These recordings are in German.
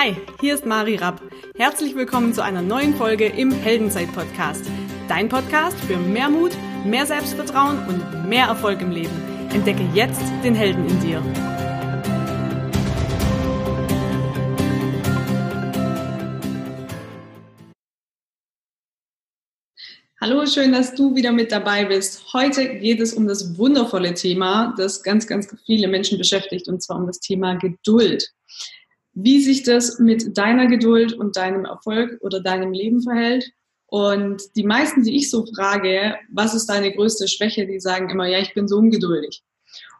Hi, hier ist Mari Rapp. Herzlich willkommen zu einer neuen Folge im Heldenzeit-Podcast. Dein Podcast für mehr Mut, mehr Selbstvertrauen und mehr Erfolg im Leben. Entdecke jetzt den Helden in dir. Hallo, schön, dass du wieder mit dabei bist. Heute geht es um das wundervolle Thema, das ganz, ganz viele Menschen beschäftigt, und zwar um das Thema Geduld wie sich das mit deiner Geduld und deinem Erfolg oder deinem Leben verhält. Und die meisten, die ich so frage, was ist deine größte Schwäche, die sagen immer, ja, ich bin so ungeduldig.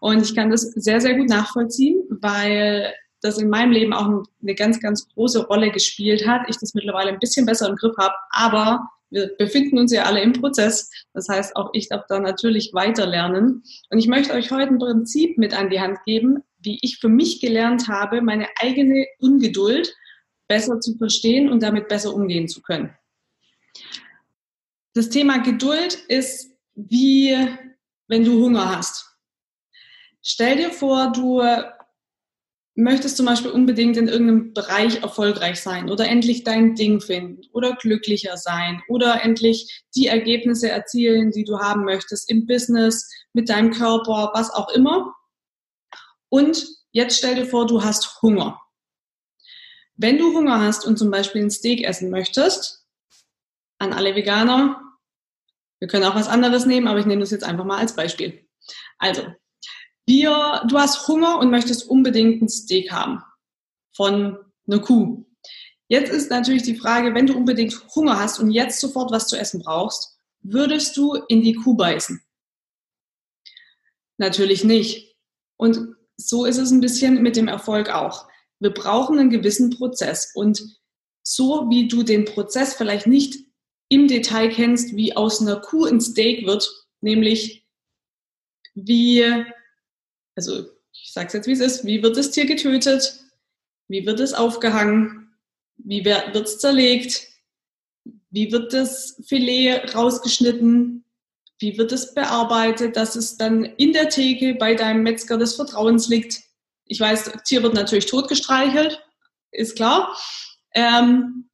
Und ich kann das sehr, sehr gut nachvollziehen, weil das in meinem Leben auch eine ganz, ganz große Rolle gespielt hat. Ich das mittlerweile ein bisschen besser im Griff habe, aber wir befinden uns ja alle im Prozess. Das heißt, auch ich darf da natürlich weiter lernen. Und ich möchte euch heute ein Prinzip mit an die Hand geben, wie ich für mich gelernt habe, meine eigene Ungeduld besser zu verstehen und damit besser umgehen zu können. Das Thema Geduld ist wie wenn du Hunger hast. Stell dir vor, du möchtest zum Beispiel unbedingt in irgendeinem Bereich erfolgreich sein oder endlich dein Ding finden oder glücklicher sein oder endlich die Ergebnisse erzielen, die du haben möchtest im Business, mit deinem Körper, was auch immer. Und jetzt stell dir vor, du hast Hunger. Wenn du Hunger hast und zum Beispiel ein Steak essen möchtest, an alle Veganer, wir können auch was anderes nehmen, aber ich nehme das jetzt einfach mal als Beispiel. Also, wir, du hast Hunger und möchtest unbedingt ein Steak haben von einer Kuh. Jetzt ist natürlich die Frage, wenn du unbedingt Hunger hast und jetzt sofort was zu essen brauchst, würdest du in die Kuh beißen? Natürlich nicht. Und so ist es ein bisschen mit dem Erfolg auch. Wir brauchen einen gewissen Prozess. Und so wie du den Prozess vielleicht nicht im Detail kennst, wie aus einer Kuh ein Steak wird, nämlich wie, also ich sage es jetzt, wie es ist, wie wird das Tier getötet, wie wird es aufgehangen, wie wird es zerlegt, wie wird das Filet rausgeschnitten, wie wird es bearbeitet, dass es dann in der Theke bei deinem Metzger des Vertrauens liegt? Ich weiß, Tier wird natürlich totgestreichelt, ist klar. Ähm,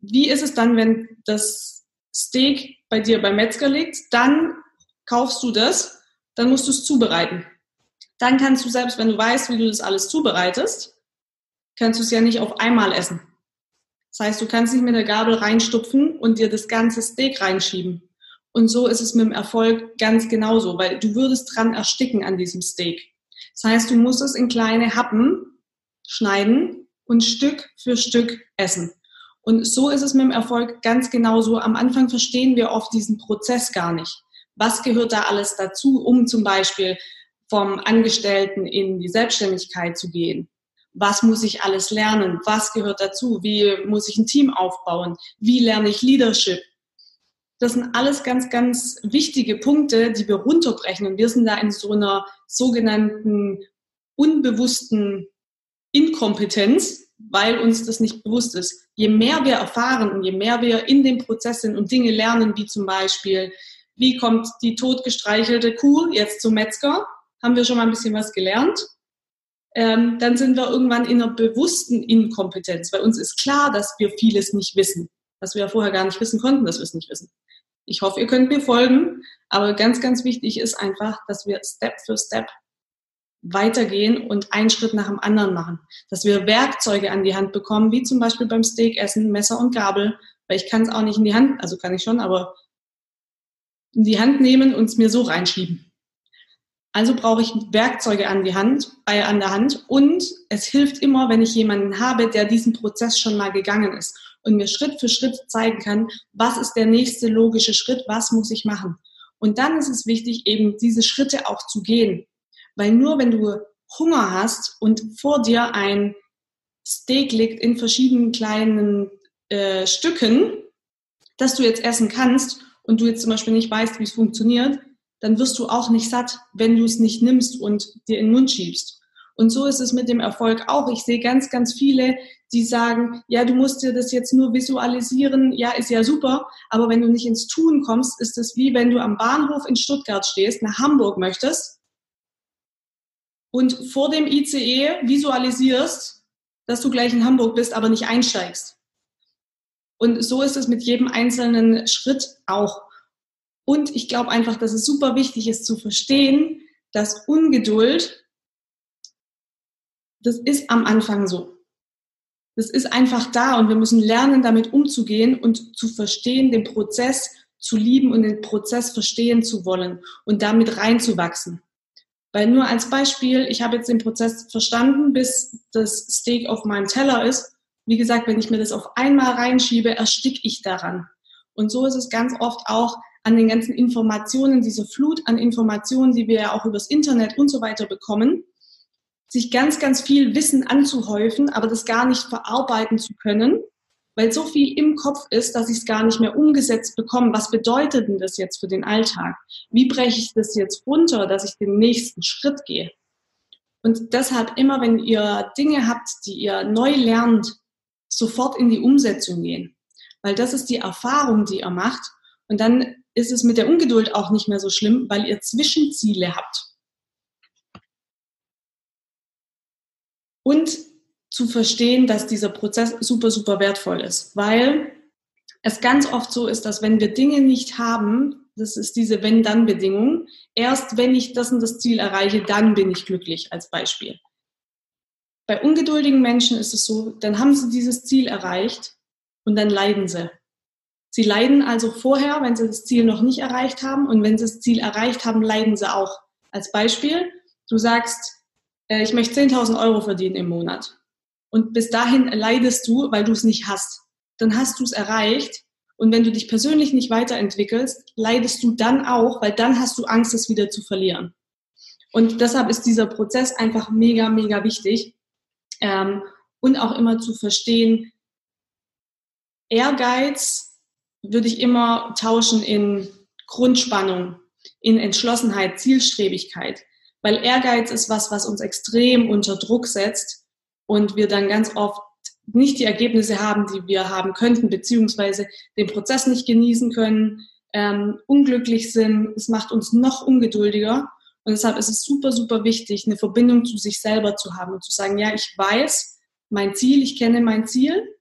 wie ist es dann, wenn das Steak bei dir beim Metzger liegt? Dann kaufst du das, dann musst du es zubereiten. Dann kannst du selbst, wenn du weißt, wie du das alles zubereitest, kannst du es ja nicht auf einmal essen. Das heißt, du kannst nicht mit der Gabel reinstupfen und dir das ganze Steak reinschieben. Und so ist es mit dem Erfolg ganz genauso, weil du würdest dran ersticken an diesem Steak. Das heißt, du musst es in kleine Happen schneiden und Stück für Stück essen. Und so ist es mit dem Erfolg ganz genauso. Am Anfang verstehen wir oft diesen Prozess gar nicht. Was gehört da alles dazu, um zum Beispiel vom Angestellten in die Selbstständigkeit zu gehen? Was muss ich alles lernen? Was gehört dazu? Wie muss ich ein Team aufbauen? Wie lerne ich Leadership? Das sind alles ganz, ganz wichtige Punkte, die wir runterbrechen. Und wir sind da in so einer sogenannten unbewussten Inkompetenz, weil uns das nicht bewusst ist. Je mehr wir erfahren und je mehr wir in dem Prozess sind und Dinge lernen, wie zum Beispiel, wie kommt die totgestreichelte Kuh jetzt zum Metzger, haben wir schon mal ein bisschen was gelernt. Ähm, dann sind wir irgendwann in einer bewussten Inkompetenz, weil uns ist klar, dass wir vieles nicht wissen, was wir ja vorher gar nicht wissen konnten, dass wir es nicht wissen. Ich hoffe, ihr könnt mir folgen. Aber ganz, ganz wichtig ist einfach, dass wir Step für Step weitergehen und einen Schritt nach dem anderen machen. Dass wir Werkzeuge an die Hand bekommen, wie zum Beispiel beim Steakessen, Messer und Gabel, weil ich kann es auch nicht in die Hand, also kann ich schon, aber in die Hand nehmen und es mir so reinschieben. Also brauche ich Werkzeuge an die Hand, äh, an der Hand und es hilft immer, wenn ich jemanden habe, der diesen Prozess schon mal gegangen ist und mir Schritt für Schritt zeigen kann, was ist der nächste logische Schritt, was muss ich machen. Und dann ist es wichtig, eben diese Schritte auch zu gehen. Weil nur wenn du Hunger hast und vor dir ein Steak liegt in verschiedenen kleinen äh, Stücken, das du jetzt essen kannst und du jetzt zum Beispiel nicht weißt, wie es funktioniert, dann wirst du auch nicht satt, wenn du es nicht nimmst und dir in den Mund schiebst. Und so ist es mit dem Erfolg auch. Ich sehe ganz, ganz viele, die sagen, ja, du musst dir das jetzt nur visualisieren, ja, ist ja super, aber wenn du nicht ins Tun kommst, ist es wie wenn du am Bahnhof in Stuttgart stehst, nach Hamburg möchtest und vor dem ICE visualisierst, dass du gleich in Hamburg bist, aber nicht einsteigst. Und so ist es mit jedem einzelnen Schritt auch. Und ich glaube einfach, dass es super wichtig ist zu verstehen, dass Ungeduld, das ist am Anfang so. Das ist einfach da und wir müssen lernen, damit umzugehen und zu verstehen, den Prozess zu lieben und den Prozess verstehen zu wollen und damit reinzuwachsen. Weil nur als Beispiel, ich habe jetzt den Prozess verstanden, bis das Steak auf meinem Teller ist. Wie gesagt, wenn ich mir das auf einmal reinschiebe, ersticke ich daran. Und so ist es ganz oft auch an den ganzen Informationen, diese Flut an Informationen, die wir ja auch übers Internet und so weiter bekommen, sich ganz, ganz viel Wissen anzuhäufen, aber das gar nicht verarbeiten zu können weil so viel im Kopf ist, dass ich es gar nicht mehr umgesetzt bekomme. Was bedeutet denn das jetzt für den Alltag? Wie breche ich das jetzt runter, dass ich den nächsten Schritt gehe? Und deshalb immer, wenn ihr Dinge habt, die ihr neu lernt, sofort in die Umsetzung gehen. Weil das ist die Erfahrung, die ihr macht. Und dann ist es mit der Ungeduld auch nicht mehr so schlimm, weil ihr Zwischenziele habt. Und zu verstehen, dass dieser Prozess super, super wertvoll ist, weil es ganz oft so ist, dass wenn wir Dinge nicht haben, das ist diese Wenn-Dann-Bedingung, erst wenn ich das und das Ziel erreiche, dann bin ich glücklich als Beispiel. Bei ungeduldigen Menschen ist es so, dann haben sie dieses Ziel erreicht und dann leiden sie. Sie leiden also vorher, wenn sie das Ziel noch nicht erreicht haben und wenn sie das Ziel erreicht haben, leiden sie auch. Als Beispiel, du sagst, äh, ich möchte 10.000 Euro verdienen im Monat und bis dahin leidest du, weil du es nicht hast. Dann hast du es erreicht und wenn du dich persönlich nicht weiterentwickelst, leidest du dann auch, weil dann hast du Angst, es wieder zu verlieren. Und deshalb ist dieser Prozess einfach mega, mega wichtig. Ähm, und auch immer zu verstehen, Ehrgeiz würde ich immer tauschen in Grundspannung, in Entschlossenheit, Zielstrebigkeit. Weil Ehrgeiz ist was, was uns extrem unter Druck setzt und wir dann ganz oft nicht die Ergebnisse haben, die wir haben könnten, beziehungsweise den Prozess nicht genießen können, ähm, unglücklich sind. Es macht uns noch ungeduldiger. Und deshalb ist es super, super wichtig, eine Verbindung zu sich selber zu haben und zu sagen, ja, ich weiß mein Ziel, ich kenne mein Ziel.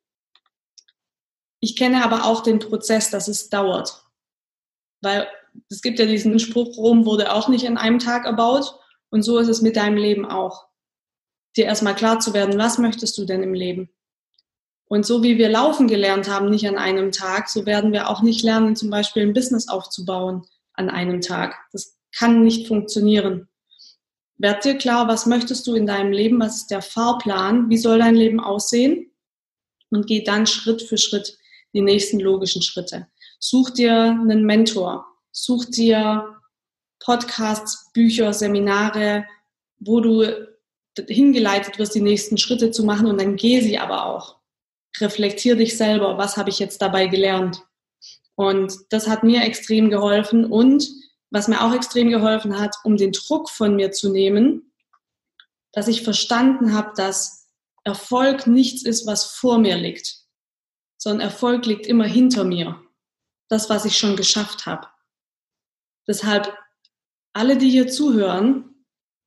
Ich kenne aber auch den Prozess, dass es dauert. Weil es gibt ja diesen Spruch, Rom wurde auch nicht in einem Tag erbaut. Und so ist es mit deinem Leben auch dir erstmal klar zu werden, was möchtest du denn im Leben? Und so wie wir laufen gelernt haben, nicht an einem Tag, so werden wir auch nicht lernen, zum Beispiel ein Business aufzubauen an einem Tag. Das kann nicht funktionieren. Werd dir klar, was möchtest du in deinem Leben? Was ist der Fahrplan? Wie soll dein Leben aussehen? Und geh dann Schritt für Schritt die nächsten logischen Schritte. Such dir einen Mentor. Such dir Podcasts, Bücher, Seminare, wo du hingeleitet wirst, die nächsten Schritte zu machen und dann geh sie aber auch. Reflektier dich selber, was habe ich jetzt dabei gelernt? Und das hat mir extrem geholfen und was mir auch extrem geholfen hat, um den Druck von mir zu nehmen, dass ich verstanden habe, dass Erfolg nichts ist, was vor mir liegt, sondern Erfolg liegt immer hinter mir. Das, was ich schon geschafft habe. Deshalb, alle, die hier zuhören,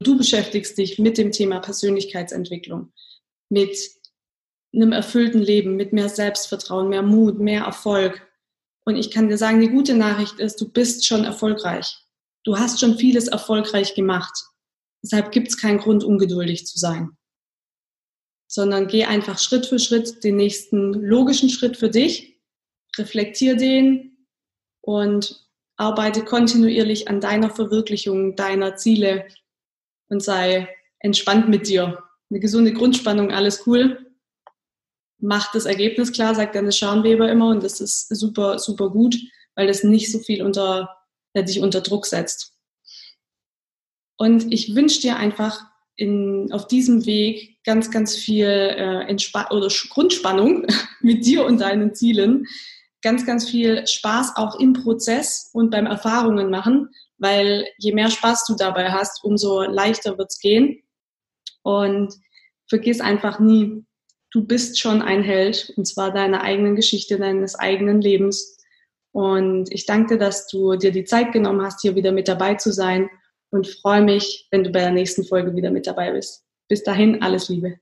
Du beschäftigst dich mit dem Thema Persönlichkeitsentwicklung, mit einem erfüllten Leben, mit mehr Selbstvertrauen, mehr Mut, mehr Erfolg. Und ich kann dir sagen, die gute Nachricht ist, du bist schon erfolgreich. Du hast schon vieles erfolgreich gemacht. Deshalb gibt es keinen Grund, ungeduldig zu sein. Sondern geh einfach Schritt für Schritt den nächsten logischen Schritt für dich, reflektier den und arbeite kontinuierlich an deiner Verwirklichung deiner Ziele, und sei entspannt mit dir. Eine gesunde Grundspannung, alles cool. Macht das Ergebnis klar, sagt Dennis Scharnweber immer, und das ist super, super gut, weil das nicht so viel unter, ja, dich unter Druck setzt. Und ich wünsche dir einfach in, auf diesem Weg ganz, ganz viel äh, oder Grundspannung mit dir und deinen Zielen, ganz, ganz viel Spaß auch im Prozess und beim Erfahrungen machen, weil je mehr Spaß du dabei hast, umso leichter wird's gehen. Und vergiss einfach nie, du bist schon ein Held, und zwar deiner eigenen Geschichte, deines eigenen Lebens. Und ich danke dir, dass du dir die Zeit genommen hast, hier wieder mit dabei zu sein und freue mich, wenn du bei der nächsten Folge wieder mit dabei bist. Bis dahin, alles Liebe.